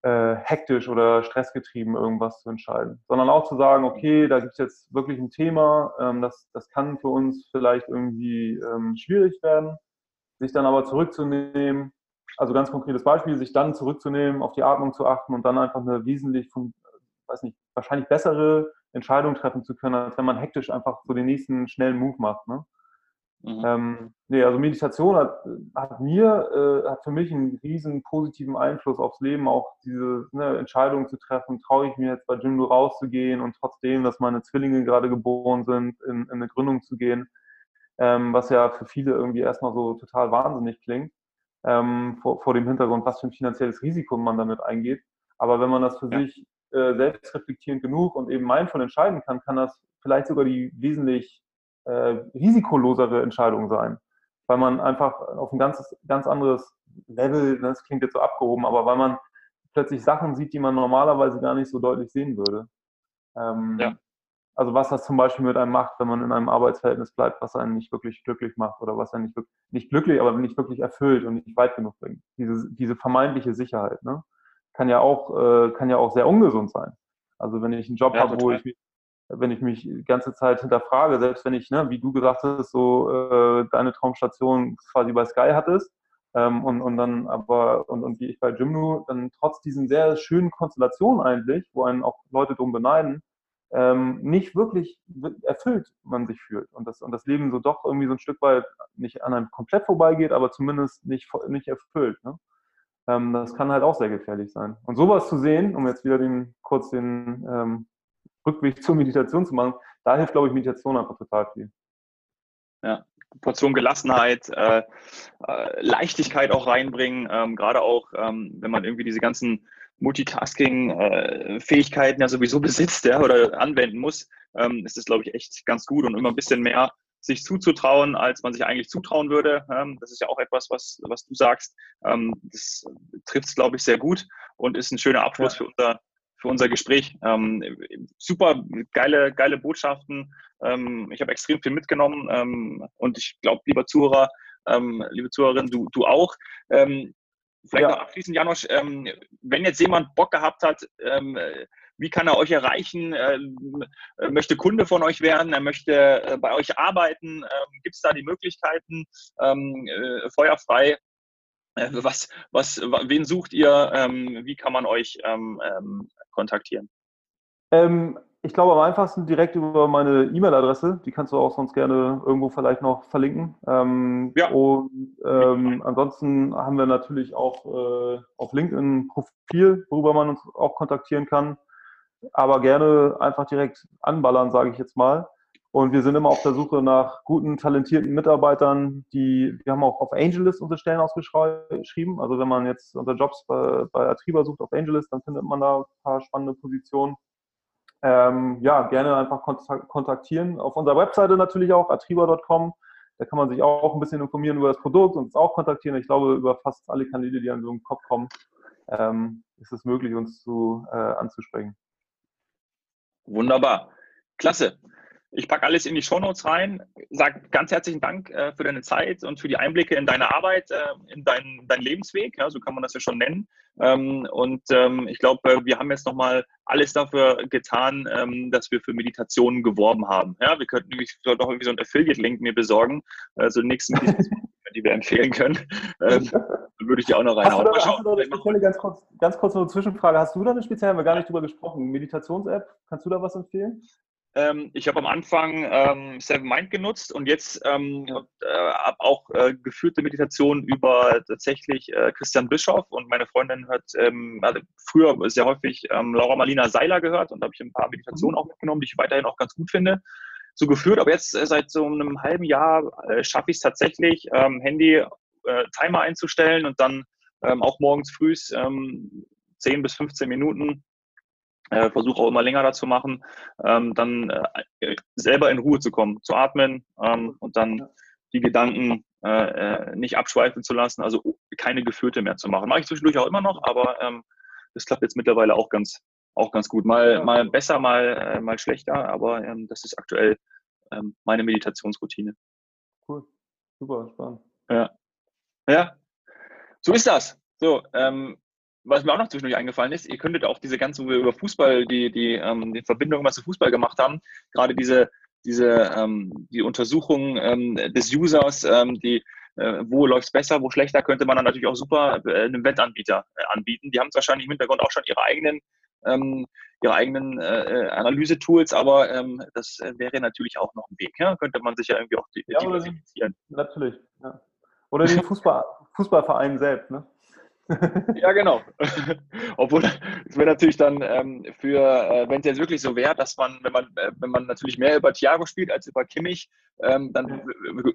äh, hektisch oder stressgetrieben irgendwas zu entscheiden, sondern auch zu sagen, okay, da gibt es jetzt wirklich ein Thema, ähm, das, das kann für uns vielleicht irgendwie ähm, schwierig werden, sich dann aber zurückzunehmen, also ganz konkretes Beispiel, sich dann zurückzunehmen, auf die Atmung zu achten und dann einfach eine wesentlich weiß nicht, wahrscheinlich bessere Entscheidungen treffen zu können, als wenn man hektisch einfach so den nächsten schnellen Move macht. Ne? Mhm. Ähm, nee, also Meditation hat, hat mir, äh, hat für mich einen riesen positiven Einfluss aufs Leben, auch diese ne, Entscheidung zu treffen, traue ich mir jetzt bei Jimdo rauszugehen und trotzdem, dass meine Zwillinge gerade geboren sind, in, in eine Gründung zu gehen, ähm, was ja für viele irgendwie erstmal so total wahnsinnig klingt, ähm, vor, vor dem Hintergrund, was für ein finanzielles Risiko man damit eingeht. Aber wenn man das für ja. sich äh, selbstreflektierend genug und eben mindful entscheiden kann, kann das vielleicht sogar die wesentlich äh, risikolosere Entscheidung sein. Weil man einfach auf ein ganz, ganz anderes Level, ne, das klingt jetzt so abgehoben, aber weil man plötzlich Sachen sieht, die man normalerweise gar nicht so deutlich sehen würde. Ähm, ja. Also was das zum Beispiel mit einem macht, wenn man in einem Arbeitsverhältnis bleibt, was einen nicht wirklich glücklich macht oder was einen nicht, wirklich, nicht glücklich, aber nicht wirklich erfüllt und nicht weit genug bringt. Diese, diese vermeintliche Sicherheit. Ne? Kann ja auch, äh, kann ja auch sehr ungesund sein. Also wenn ich einen Job ja, habe, wo ich mich, wenn ich mich die ganze Zeit hinterfrage, selbst wenn ich, ne, wie du gesagt hast, so äh, deine Traumstation quasi bei Sky hattest, ähm, und, und dann aber, und, und wie ich bei Jimnu, dann trotz diesen sehr schönen Konstellationen eigentlich, wo einen auch Leute drum beneiden, ähm, nicht wirklich erfüllt man sich fühlt und das, und das Leben so doch irgendwie so ein Stück weit nicht an einem komplett vorbeigeht, aber zumindest nicht, nicht erfüllt. Ne? Ähm, das kann halt auch sehr gefährlich sein. Und sowas zu sehen, um jetzt wieder den, kurz den ähm, Rückweg zur Meditation zu machen, da hilft, glaube ich, Meditation einfach total viel. Ja, Portion Gelassenheit, äh, äh, Leichtigkeit auch reinbringen, ähm, gerade auch, ähm, wenn man irgendwie diese ganzen Multitasking-Fähigkeiten äh, ja sowieso besitzt ja, oder anwenden muss, ähm, ist das, glaube ich, echt ganz gut und immer ein bisschen mehr sich zuzutrauen, als man sich eigentlich zutrauen würde. Ähm, das ist ja auch etwas, was, was du sagst. Ähm, das trifft es, glaube ich, sehr gut und ist ein schöner Abschluss ja. für unser für unser Gespräch. Ähm, super geile, geile Botschaften. Ähm, ich habe extrem viel mitgenommen ähm, und ich glaube, lieber Zuhörer, ähm, liebe Zuhörerin, du, du auch. Ähm, vielleicht ja. noch abschließend, Janosch, ähm, wenn jetzt jemand Bock gehabt hat, wie kann er euch erreichen? Er möchte Kunde von euch werden, er möchte äh, bei euch arbeiten. Gibt es da die Möglichkeiten? Äh, feuerfrei äh, was, was, wen sucht ihr? Ähm, wie kann man euch ähm, ähm, kontaktieren? Ähm, ich glaube am einfachsten direkt über meine E-Mail-Adresse. Die kannst du auch sonst gerne irgendwo vielleicht noch verlinken. Ähm, ja. Und ähm, ansonsten haben wir natürlich auch äh, auf LinkedIn ein Profil, worüber man uns auch kontaktieren kann. Aber gerne einfach direkt anballern, sage ich jetzt mal. Und wir sind immer auf der Suche nach guten, talentierten Mitarbeitern, die, wir haben auch auf AngelList unsere Stellen ausgeschrieben. Also wenn man jetzt unter Jobs bei, bei Atriba sucht auf AngelList, dann findet man da ein paar spannende Positionen. Ähm, ja, gerne einfach kontaktieren. Auf unserer Webseite natürlich auch, atriba.com. Da kann man sich auch ein bisschen informieren über das Produkt und uns auch kontaktieren. Ich glaube, über fast alle Kanäle, die an so einen Kopf kommen, ähm, ist es möglich, uns zu, äh, anzusprechen. Wunderbar. Klasse. Ich packe alles in die Shownotes rein. Sag ganz herzlichen Dank äh, für deine Zeit und für die Einblicke in deine Arbeit, äh, in deinen dein Lebensweg. Ja, so kann man das ja schon nennen. Ähm, und ähm, ich glaube, äh, wir haben jetzt nochmal alles dafür getan, ähm, dass wir für Meditationen geworben haben. Ja, wir könnten nämlich doch irgendwie so einen Affiliate-Link mir besorgen, also nächsten, die wir empfehlen können. Ähm, würde ich dir auch noch reinhauen. Hast du da, hast du da ganz kurz, ganz kurz eine Zwischenfrage. Hast du da eine spezielle, haben wir gar nicht drüber gesprochen, Meditations-App? Kannst du da was empfehlen? Ähm, ich habe am Anfang ähm, Seven Mind genutzt und jetzt ähm, äh, habe auch äh, geführte Meditationen über tatsächlich äh, Christian Bischoff und meine Freundin hat ähm, also früher sehr häufig ähm, Laura Marlina Seiler gehört und habe ich ein paar Meditationen auch mitgenommen, die ich weiterhin auch ganz gut finde. So geführt, aber jetzt äh, seit so einem halben Jahr äh, schaffe ich es tatsächlich, ähm, Handy äh, Timer einzustellen und dann auch morgens früh 10 bis 15 Minuten äh, versuche auch immer länger dazu machen, ähm, dann äh, selber in Ruhe zu kommen, zu atmen ähm, und dann die Gedanken äh, nicht abschweifen zu lassen, also keine Geführte mehr zu machen. Mache ich zwischendurch auch immer noch, aber ähm, das klappt jetzt mittlerweile auch ganz, auch ganz gut. Mal, mal besser, mal, äh, mal schlechter, aber ähm, das ist aktuell ähm, meine Meditationsroutine. Cool, super, spannend. Ja. Ja, so ist das. So, ähm, was mir auch noch zwischendurch eingefallen ist, ihr könntet auch diese ganzen über Fußball, die, die, ähm, die Verbindung, was wir Fußball gemacht haben, gerade diese, diese ähm, die Untersuchung ähm, des Users, ähm, die äh, wo läuft es besser, wo schlechter, könnte man dann natürlich auch super äh, einem Wettanbieter äh, anbieten. Die haben es wahrscheinlich im Hintergrund auch schon ihre eigenen ähm, ihre eigenen äh, äh Analyse-Tools, aber ähm, das äh, wäre natürlich auch noch ein Weg. Ja? Könnte man sich ja irgendwie auch ja, diversifizieren. Natürlich, ja. Oder den Fußball, Fußballverein selbst, ne? ja, genau. Obwohl es wäre natürlich dann ähm, für, äh, wenn es jetzt wirklich so wäre, dass man, wenn man, äh, wenn man natürlich mehr über Thiago spielt als über Kimmich, ähm, dann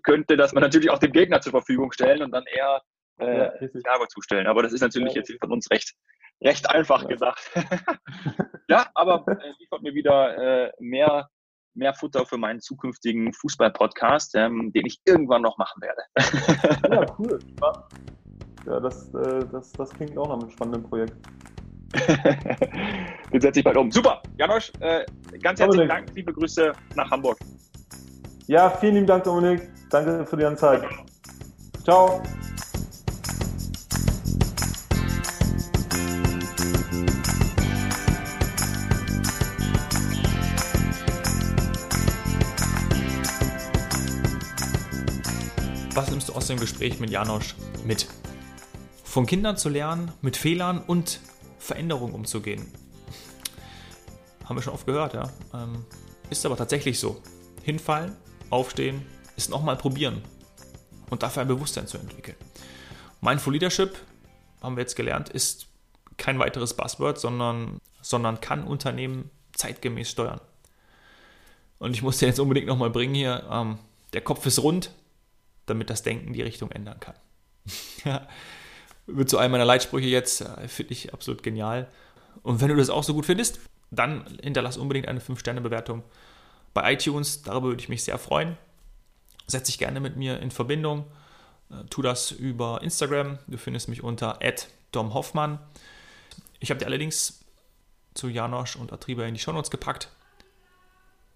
könnte das man natürlich auch dem Gegner zur Verfügung stellen und dann eher äh, ja, Thiago zustellen. Aber das ist natürlich ja. jetzt von uns recht, recht einfach ja. gesagt. ja, aber äh, liefert mir wieder äh, mehr, mehr Futter für meinen zukünftigen Fußball-Podcast, ähm, den ich irgendwann noch machen werde. ja, cool. Ja, das, äh, das, das klingt auch nach einem spannenden Projekt. Den setze ich bald um. Super, Janosch, äh, ganz herzlichen Dank, liebe Grüße nach Hamburg. Ja, vielen lieben Dank, Dominik. Danke für die Zeit. Ciao. Nimmst du aus dem Gespräch mit Janosch mit? Von Kindern zu lernen, mit Fehlern und Veränderungen umzugehen. Haben wir schon oft gehört, ja. Ähm, ist aber tatsächlich so. Hinfallen, aufstehen, ist nochmal probieren und dafür ein Bewusstsein zu entwickeln. Mindful Leadership haben wir jetzt gelernt, ist kein weiteres Buzzword, sondern, sondern kann Unternehmen zeitgemäß steuern. Und ich muss dir jetzt unbedingt nochmal bringen hier, ähm, der Kopf ist rund, damit das Denken die Richtung ändern kann. ja, wird zu einem meiner Leitsprüche jetzt, finde ich absolut genial. Und wenn du das auch so gut findest, dann hinterlass unbedingt eine 5-Sterne-Bewertung bei iTunes. Darüber würde ich mich sehr freuen. Setz dich gerne mit mir in Verbindung. Äh, tu das über Instagram. Du findest mich unter domhoffmann. Ich habe dir allerdings zu Janosch und Atriba in die Shownotes gepackt.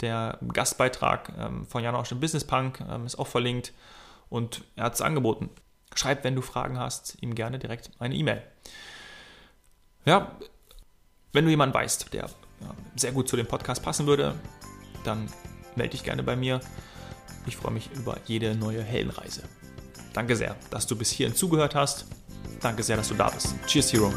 Der Gastbeitrag ähm, von Janosch im Business Punk ähm, ist auch verlinkt und er hat es angeboten. Schreib, wenn du Fragen hast, ihm gerne direkt eine E-Mail. Ja, wenn du jemanden weißt, der sehr gut zu dem Podcast passen würde, dann melde dich gerne bei mir. Ich freue mich über jede neue Heldenreise. Danke sehr, dass du bis hierhin zugehört hast. Danke sehr, dass du da bist. Cheers, Hero.